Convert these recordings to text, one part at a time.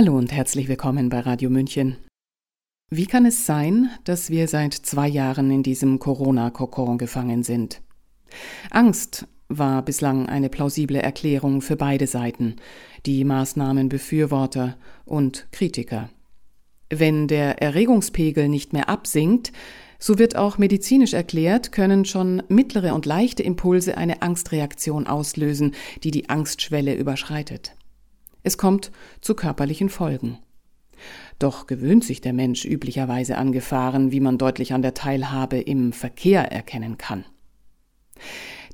Hallo und herzlich willkommen bei Radio München. Wie kann es sein, dass wir seit zwei Jahren in diesem Corona-Kokon gefangen sind? Angst war bislang eine plausible Erklärung für beide Seiten, die Maßnahmenbefürworter und Kritiker. Wenn der Erregungspegel nicht mehr absinkt, so wird auch medizinisch erklärt, können schon mittlere und leichte Impulse eine Angstreaktion auslösen, die die Angstschwelle überschreitet. Es kommt zu körperlichen Folgen. Doch gewöhnt sich der Mensch üblicherweise an Gefahren, wie man deutlich an der Teilhabe im Verkehr erkennen kann.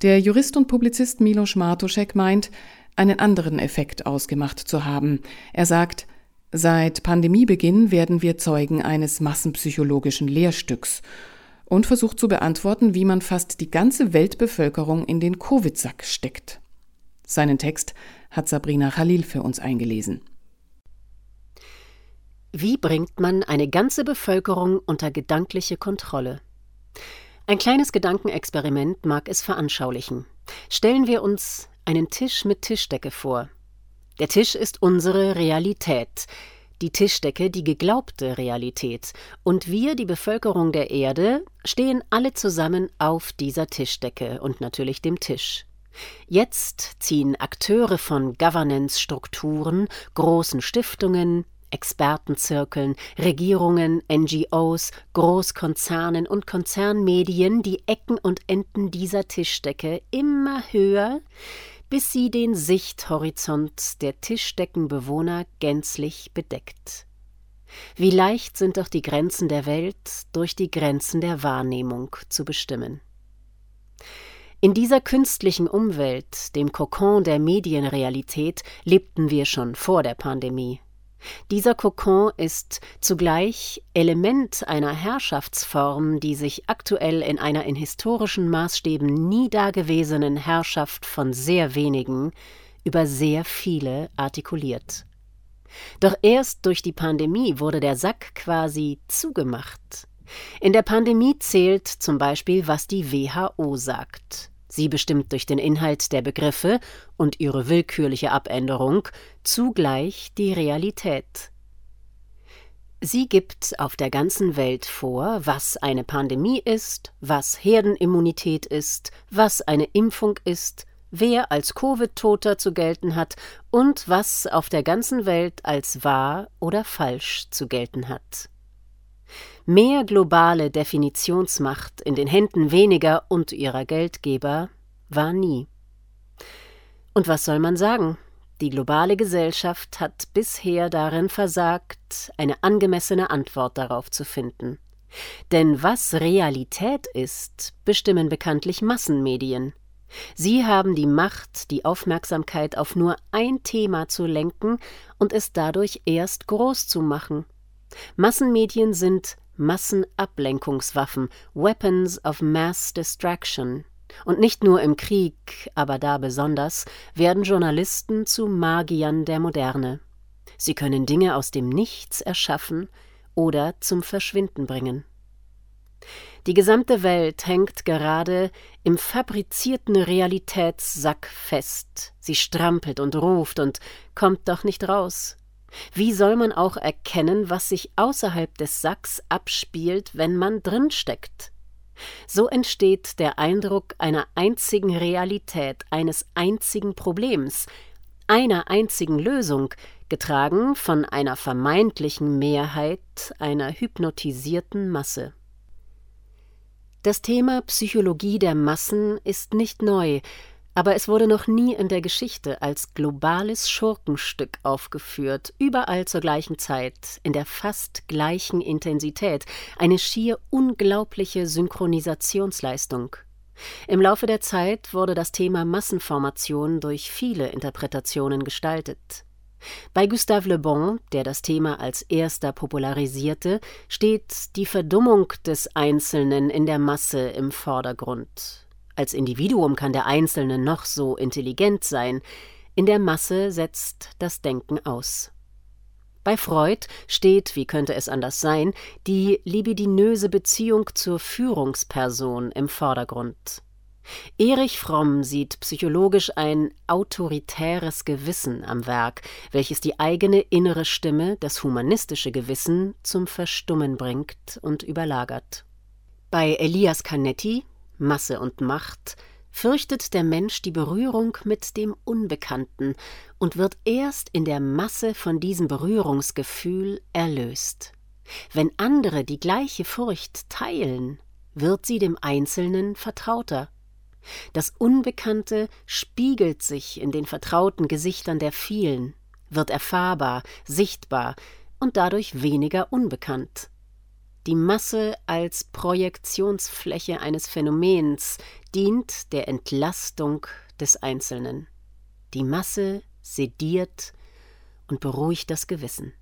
Der Jurist und Publizist Milos Martuszek meint, einen anderen Effekt ausgemacht zu haben. Er sagt, seit Pandemiebeginn werden wir Zeugen eines massenpsychologischen Lehrstücks und versucht zu beantworten, wie man fast die ganze Weltbevölkerung in den Covid-Sack steckt. Seinen Text hat Sabrina Khalil für uns eingelesen. Wie bringt man eine ganze Bevölkerung unter gedankliche Kontrolle? Ein kleines Gedankenexperiment mag es veranschaulichen. Stellen wir uns einen Tisch mit Tischdecke vor. Der Tisch ist unsere Realität, die Tischdecke die geglaubte Realität, und wir, die Bevölkerung der Erde, stehen alle zusammen auf dieser Tischdecke und natürlich dem Tisch. Jetzt ziehen Akteure von Governance-Strukturen, großen Stiftungen, Expertenzirkeln, Regierungen, NGOs, Großkonzernen und Konzernmedien die Ecken und Enden dieser Tischdecke immer höher, bis sie den Sichthorizont der Tischdeckenbewohner gänzlich bedeckt. Wie leicht sind doch die Grenzen der Welt durch die Grenzen der Wahrnehmung zu bestimmen. In dieser künstlichen Umwelt, dem Kokon der Medienrealität, lebten wir schon vor der Pandemie. Dieser Kokon ist zugleich Element einer Herrschaftsform, die sich aktuell in einer in historischen Maßstäben nie dagewesenen Herrschaft von sehr wenigen über sehr viele artikuliert. Doch erst durch die Pandemie wurde der Sack quasi zugemacht. In der Pandemie zählt zum Beispiel, was die WHO sagt. Sie bestimmt durch den Inhalt der Begriffe und ihre willkürliche Abänderung zugleich die Realität. Sie gibt auf der ganzen Welt vor, was eine Pandemie ist, was Herdenimmunität ist, was eine Impfung ist, wer als Covid-Toter zu gelten hat und was auf der ganzen Welt als wahr oder falsch zu gelten hat. Mehr globale Definitionsmacht in den Händen weniger und ihrer Geldgeber war nie. Und was soll man sagen? Die globale Gesellschaft hat bisher darin versagt, eine angemessene Antwort darauf zu finden. Denn was Realität ist, bestimmen bekanntlich Massenmedien. Sie haben die Macht, die Aufmerksamkeit auf nur ein Thema zu lenken und es dadurch erst groß zu machen. Massenmedien sind Massenablenkungswaffen, Weapons of Mass Distraction. Und nicht nur im Krieg, aber da besonders, werden Journalisten zu Magiern der Moderne. Sie können Dinge aus dem Nichts erschaffen oder zum Verschwinden bringen. Die gesamte Welt hängt gerade im fabrizierten Realitätssack fest. Sie strampelt und ruft und kommt doch nicht raus. Wie soll man auch erkennen, was sich außerhalb des Sacks abspielt, wenn man drinsteckt? So entsteht der Eindruck einer einzigen Realität, eines einzigen Problems, einer einzigen Lösung, getragen von einer vermeintlichen Mehrheit einer hypnotisierten Masse. Das Thema Psychologie der Massen ist nicht neu, aber es wurde noch nie in der Geschichte als globales Schurkenstück aufgeführt, überall zur gleichen Zeit, in der fast gleichen Intensität, eine schier unglaubliche Synchronisationsleistung. Im Laufe der Zeit wurde das Thema Massenformation durch viele Interpretationen gestaltet. Bei Gustave Le Bon, der das Thema als erster popularisierte, steht die Verdummung des Einzelnen in der Masse im Vordergrund. Als Individuum kann der Einzelne noch so intelligent sein, in der Masse setzt das Denken aus. Bei Freud steht, wie könnte es anders sein, die libidinöse Beziehung zur Führungsperson im Vordergrund. Erich Fromm sieht psychologisch ein autoritäres Gewissen am Werk, welches die eigene innere Stimme, das humanistische Gewissen, zum Verstummen bringt und überlagert. Bei Elias Canetti, Masse und Macht, fürchtet der Mensch die Berührung mit dem Unbekannten und wird erst in der Masse von diesem Berührungsgefühl erlöst. Wenn andere die gleiche Furcht teilen, wird sie dem Einzelnen vertrauter. Das Unbekannte spiegelt sich in den vertrauten Gesichtern der vielen, wird erfahrbar, sichtbar und dadurch weniger unbekannt. Die Masse als Projektionsfläche eines Phänomens dient der Entlastung des Einzelnen. Die Masse sediert und beruhigt das Gewissen.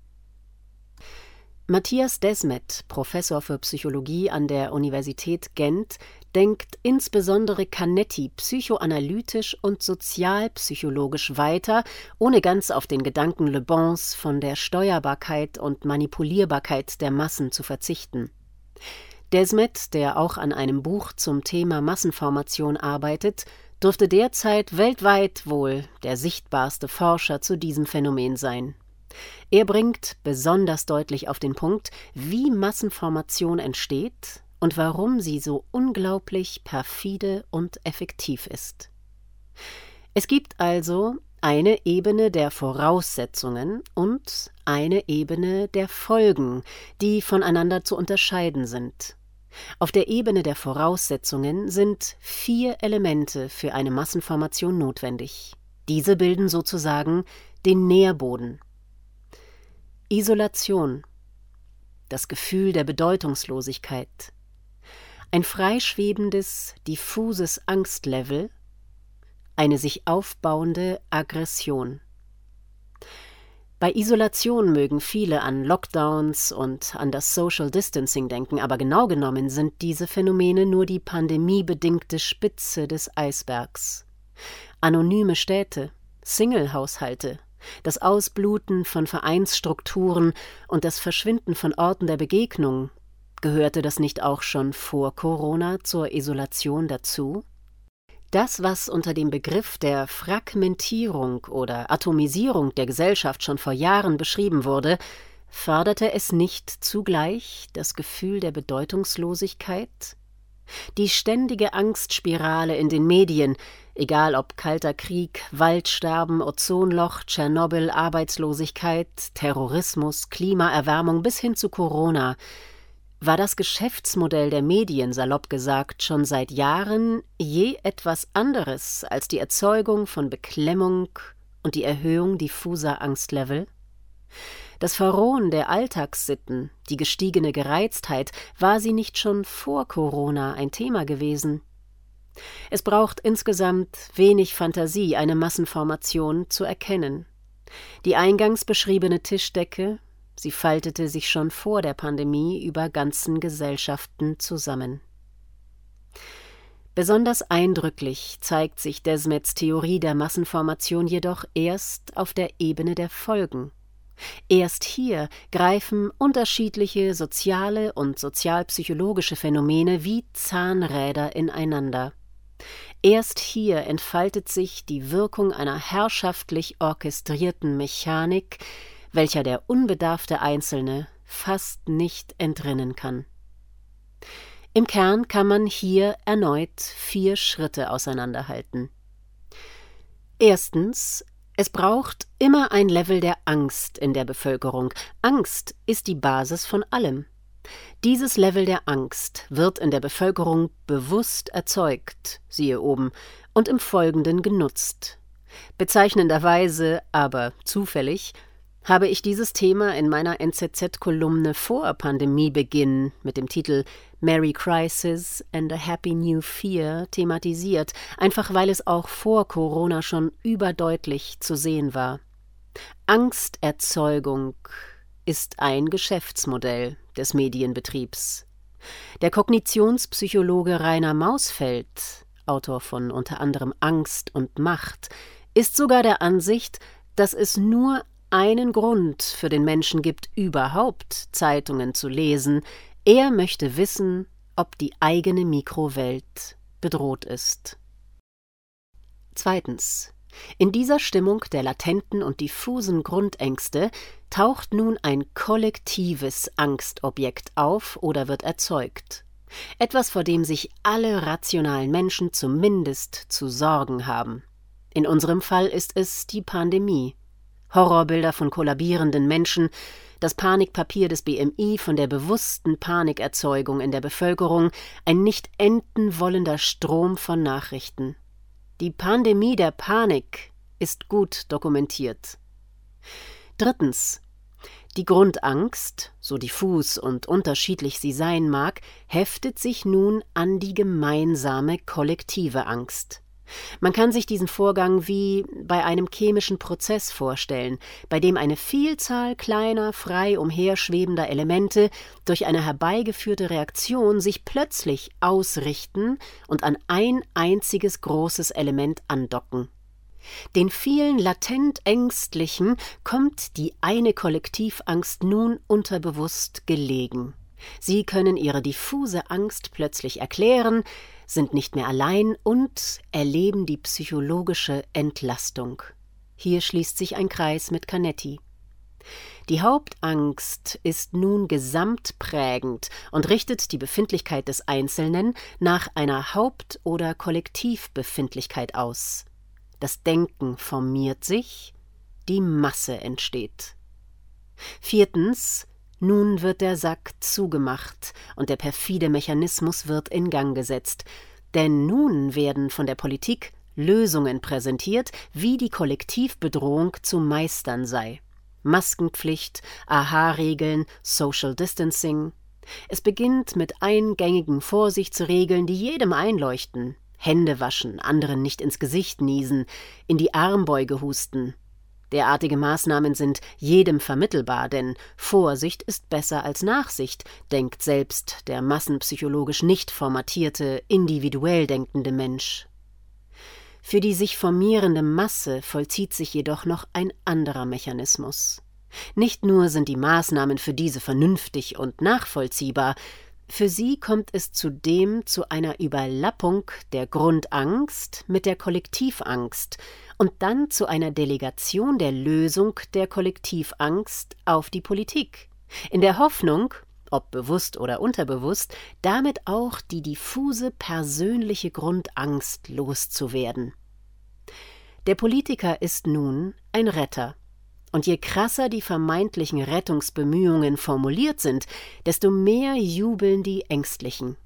Matthias Desmet, Professor für Psychologie an der Universität Gent, denkt insbesondere Canetti psychoanalytisch und sozialpsychologisch weiter, ohne ganz auf den Gedanken Le Bons von der Steuerbarkeit und Manipulierbarkeit der Massen zu verzichten. Desmet, der auch an einem Buch zum Thema Massenformation arbeitet, dürfte derzeit weltweit wohl der sichtbarste Forscher zu diesem Phänomen sein. Er bringt besonders deutlich auf den Punkt, wie Massenformation entsteht und warum sie so unglaublich perfide und effektiv ist. Es gibt also eine Ebene der Voraussetzungen und eine Ebene der Folgen, die voneinander zu unterscheiden sind. Auf der Ebene der Voraussetzungen sind vier Elemente für eine Massenformation notwendig. Diese bilden sozusagen den Nährboden. Isolation, das Gefühl der Bedeutungslosigkeit, ein freischwebendes, diffuses Angstlevel, eine sich aufbauende Aggression. Bei Isolation mögen viele an Lockdowns und an das Social Distancing denken, aber genau genommen sind diese Phänomene nur die pandemiebedingte Spitze des Eisbergs. Anonyme Städte, Single-Haushalte, das Ausbluten von Vereinsstrukturen und das Verschwinden von Orten der Begegnung, gehörte das nicht auch schon vor Corona zur Isolation dazu? Das, was unter dem Begriff der Fragmentierung oder Atomisierung der Gesellschaft schon vor Jahren beschrieben wurde, förderte es nicht zugleich das Gefühl der Bedeutungslosigkeit? Die ständige Angstspirale in den Medien, egal ob Kalter Krieg, Waldsterben, Ozonloch, Tschernobyl, Arbeitslosigkeit, Terrorismus, Klimaerwärmung bis hin zu Corona, war das Geschäftsmodell der Medien, salopp gesagt, schon seit Jahren je etwas anderes als die Erzeugung von Beklemmung und die Erhöhung diffuser Angstlevel? Das Verrohen der Alltagssitten, die gestiegene Gereiztheit, war sie nicht schon vor Corona ein Thema gewesen? Es braucht insgesamt wenig Fantasie, eine Massenformation zu erkennen. Die eingangs beschriebene Tischdecke, sie faltete sich schon vor der Pandemie über ganzen Gesellschaften zusammen. Besonders eindrücklich zeigt sich Desmets Theorie der Massenformation jedoch erst auf der Ebene der Folgen. Erst hier greifen unterschiedliche soziale und sozialpsychologische Phänomene wie Zahnräder ineinander. Erst hier entfaltet sich die Wirkung einer herrschaftlich orchestrierten Mechanik, welcher der unbedarfte Einzelne fast nicht entrinnen kann. Im Kern kann man hier erneut vier Schritte auseinanderhalten. Erstens es braucht immer ein Level der Angst in der Bevölkerung. Angst ist die Basis von allem. Dieses Level der Angst wird in der Bevölkerung bewusst erzeugt, siehe oben, und im Folgenden genutzt. Bezeichnenderweise, aber zufällig, habe ich dieses Thema in meiner NZZ-Kolumne vor Pandemiebeginn mit dem Titel Merry Crisis and a Happy New Fear thematisiert, einfach weil es auch vor Corona schon überdeutlich zu sehen war. Angsterzeugung ist ein Geschäftsmodell des Medienbetriebs. Der Kognitionspsychologe Rainer Mausfeld, Autor von unter anderem Angst und Macht, ist sogar der Ansicht, dass es nur einen Grund für den Menschen gibt, überhaupt Zeitungen zu lesen. Er möchte wissen, ob die eigene Mikrowelt bedroht ist. Zweitens. In dieser Stimmung der latenten und diffusen Grundängste taucht nun ein kollektives Angstobjekt auf oder wird erzeugt. Etwas, vor dem sich alle rationalen Menschen zumindest zu sorgen haben. In unserem Fall ist es die Pandemie. Horrorbilder von kollabierenden Menschen, das Panikpapier des BMI von der bewussten Panikerzeugung in der Bevölkerung, ein nicht enden wollender Strom von Nachrichten. Die Pandemie der Panik ist gut dokumentiert. Drittens. Die Grundangst, so diffus und unterschiedlich sie sein mag, heftet sich nun an die gemeinsame kollektive Angst. Man kann sich diesen Vorgang wie bei einem chemischen Prozess vorstellen, bei dem eine Vielzahl kleiner, frei umherschwebender Elemente durch eine herbeigeführte Reaktion sich plötzlich ausrichten und an ein einziges großes Element andocken. Den vielen latent Ängstlichen kommt die eine Kollektivangst nun unterbewusst gelegen. Sie können ihre diffuse Angst plötzlich erklären, sind nicht mehr allein und erleben die psychologische Entlastung. Hier schließt sich ein Kreis mit Canetti. Die Hauptangst ist nun gesamtprägend und richtet die Befindlichkeit des Einzelnen nach einer Haupt- oder Kollektivbefindlichkeit aus. Das Denken formiert sich, die Masse entsteht. Viertens nun wird der Sack zugemacht und der perfide Mechanismus wird in Gang gesetzt. Denn nun werden von der Politik Lösungen präsentiert, wie die Kollektivbedrohung zu meistern sei. Maskenpflicht, AHA-Regeln, Social Distancing. Es beginnt mit eingängigen Vorsichtsregeln, die jedem einleuchten. Hände waschen, anderen nicht ins Gesicht niesen, in die Armbeuge husten. Derartige Maßnahmen sind jedem vermittelbar, denn Vorsicht ist besser als Nachsicht, denkt selbst der massenpsychologisch nicht formatierte, individuell denkende Mensch. Für die sich formierende Masse vollzieht sich jedoch noch ein anderer Mechanismus. Nicht nur sind die Maßnahmen für diese vernünftig und nachvollziehbar, für sie kommt es zudem zu einer Überlappung der Grundangst mit der Kollektivangst und dann zu einer Delegation der Lösung der Kollektivangst auf die Politik, in der Hoffnung, ob bewusst oder unterbewusst, damit auch die diffuse persönliche Grundangst loszuwerden. Der Politiker ist nun ein Retter und je krasser die vermeintlichen Rettungsbemühungen formuliert sind, desto mehr jubeln die Ängstlichen.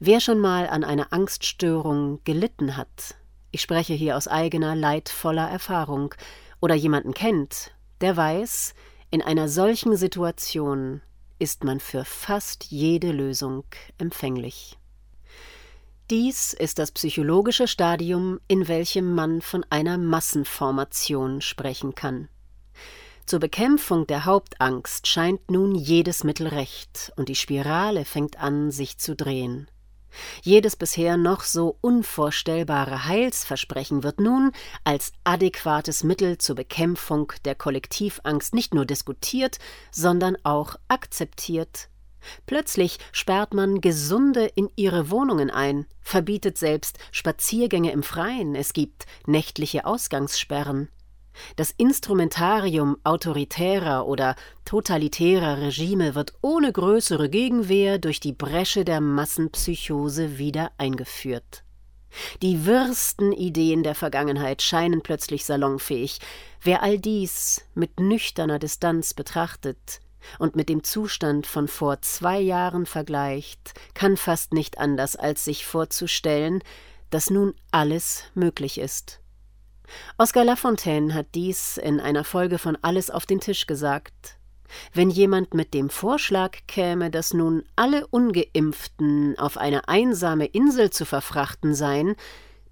Wer schon mal an einer Angststörung gelitten hat, ich spreche hier aus eigener leidvoller Erfahrung, oder jemanden kennt, der weiß, in einer solchen Situation ist man für fast jede Lösung empfänglich. Dies ist das psychologische Stadium, in welchem man von einer Massenformation sprechen kann. Zur Bekämpfung der Hauptangst scheint nun jedes Mittel recht, und die Spirale fängt an, sich zu drehen. Jedes bisher noch so unvorstellbare Heilsversprechen wird nun als adäquates Mittel zur Bekämpfung der Kollektivangst nicht nur diskutiert, sondern auch akzeptiert Plötzlich sperrt man Gesunde in ihre Wohnungen ein, verbietet selbst Spaziergänge im Freien, es gibt nächtliche Ausgangssperren. Das Instrumentarium autoritärer oder totalitärer Regime wird ohne größere Gegenwehr durch die Bresche der Massenpsychose wieder eingeführt. Die wirsten Ideen der Vergangenheit scheinen plötzlich salonfähig. Wer all dies mit nüchterner Distanz betrachtet, und mit dem Zustand von vor zwei Jahren vergleicht, kann fast nicht anders als sich vorzustellen, dass nun alles möglich ist. Oscar Lafontaine hat dies in einer Folge von Alles auf den Tisch gesagt. Wenn jemand mit dem Vorschlag käme, dass nun alle ungeimpften auf eine einsame Insel zu verfrachten seien,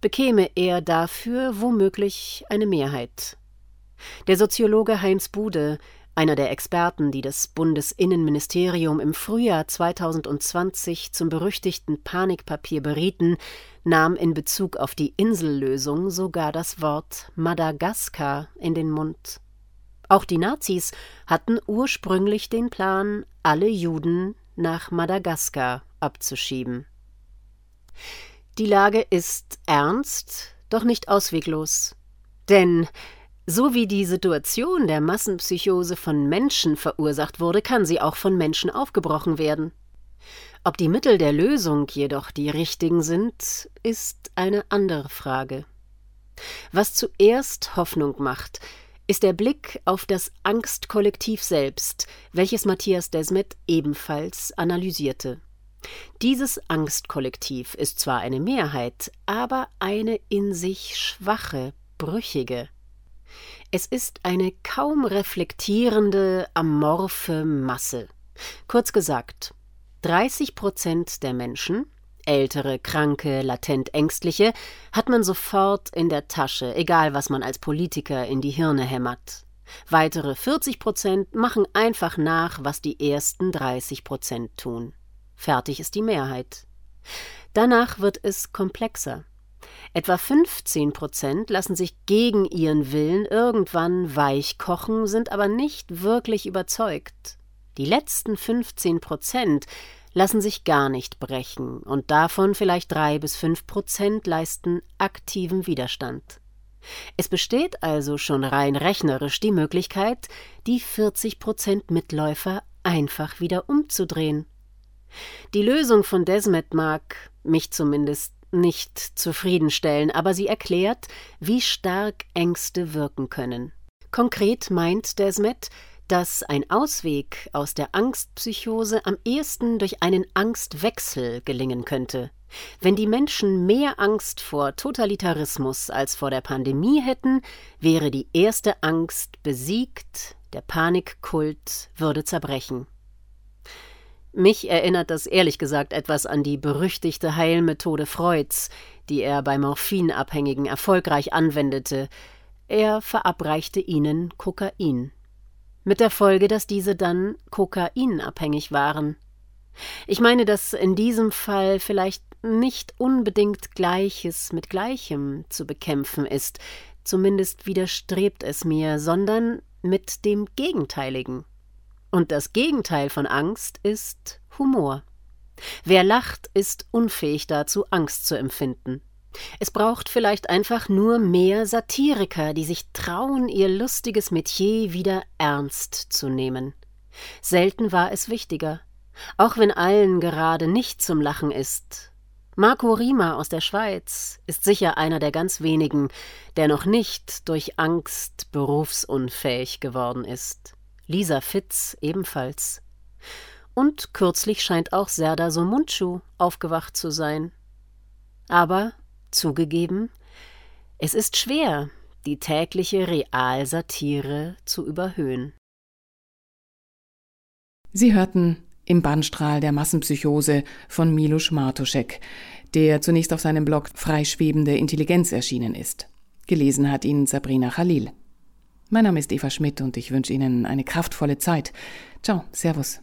bekäme er dafür womöglich eine Mehrheit. Der Soziologe Heinz Bude einer der Experten, die das Bundesinnenministerium im Frühjahr 2020 zum berüchtigten Panikpapier berieten, nahm in Bezug auf die Insellösung sogar das Wort Madagaskar in den Mund. Auch die Nazis hatten ursprünglich den Plan, alle Juden nach Madagaskar abzuschieben. Die Lage ist ernst, doch nicht ausweglos. Denn so wie die Situation der Massenpsychose von Menschen verursacht wurde, kann sie auch von Menschen aufgebrochen werden. Ob die Mittel der Lösung jedoch die richtigen sind, ist eine andere Frage. Was zuerst Hoffnung macht, ist der Blick auf das Angstkollektiv selbst, welches Matthias Desmet ebenfalls analysierte. Dieses Angstkollektiv ist zwar eine Mehrheit, aber eine in sich schwache, brüchige. Es ist eine kaum reflektierende, amorphe Masse. Kurz gesagt, 30 Prozent der Menschen, ältere, kranke, latent ängstliche, hat man sofort in der Tasche, egal was man als Politiker in die Hirne hämmert. Weitere 40 Prozent machen einfach nach, was die ersten 30 Prozent tun. Fertig ist die Mehrheit. Danach wird es komplexer. Etwa 15 Prozent lassen sich gegen ihren Willen irgendwann weich kochen, sind aber nicht wirklich überzeugt. Die letzten 15 Prozent lassen sich gar nicht brechen und davon vielleicht drei bis fünf Prozent leisten aktiven Widerstand. Es besteht also schon rein rechnerisch die Möglichkeit, die 40 Prozent Mitläufer einfach wieder umzudrehen. Die Lösung von Desmet mag, mich zumindest, nicht zufriedenstellen, aber sie erklärt, wie stark Ängste wirken können. Konkret meint Desmet, dass ein Ausweg aus der Angstpsychose am ehesten durch einen Angstwechsel gelingen könnte. Wenn die Menschen mehr Angst vor Totalitarismus als vor der Pandemie hätten, wäre die erste Angst besiegt, der Panikkult würde zerbrechen. Mich erinnert das ehrlich gesagt etwas an die berüchtigte Heilmethode Freuds, die er bei Morphinabhängigen erfolgreich anwendete. Er verabreichte ihnen Kokain mit der Folge, dass diese dann kokainabhängig waren. Ich meine, dass in diesem Fall vielleicht nicht unbedingt Gleiches mit Gleichem zu bekämpfen ist, zumindest widerstrebt es mir, sondern mit dem Gegenteiligen. Und das Gegenteil von Angst ist Humor. Wer lacht, ist unfähig dazu, Angst zu empfinden. Es braucht vielleicht einfach nur mehr Satiriker, die sich trauen, ihr lustiges Metier wieder ernst zu nehmen. Selten war es wichtiger, auch wenn allen gerade nicht zum Lachen ist. Marco Rima aus der Schweiz ist sicher einer der ganz wenigen, der noch nicht durch Angst berufsunfähig geworden ist. Lisa Fitz ebenfalls. Und kürzlich scheint auch Serda Somunchu aufgewacht zu sein. Aber Zugegeben, es ist schwer, die tägliche Realsatire zu überhöhen. Sie hörten im Bannstrahl der Massenpsychose von Milos Martuschek, der zunächst auf seinem Blog Freischwebende Intelligenz erschienen ist. Gelesen hat ihn Sabrina Khalil. Mein Name ist Eva Schmidt und ich wünsche Ihnen eine kraftvolle Zeit. Ciao, Servus.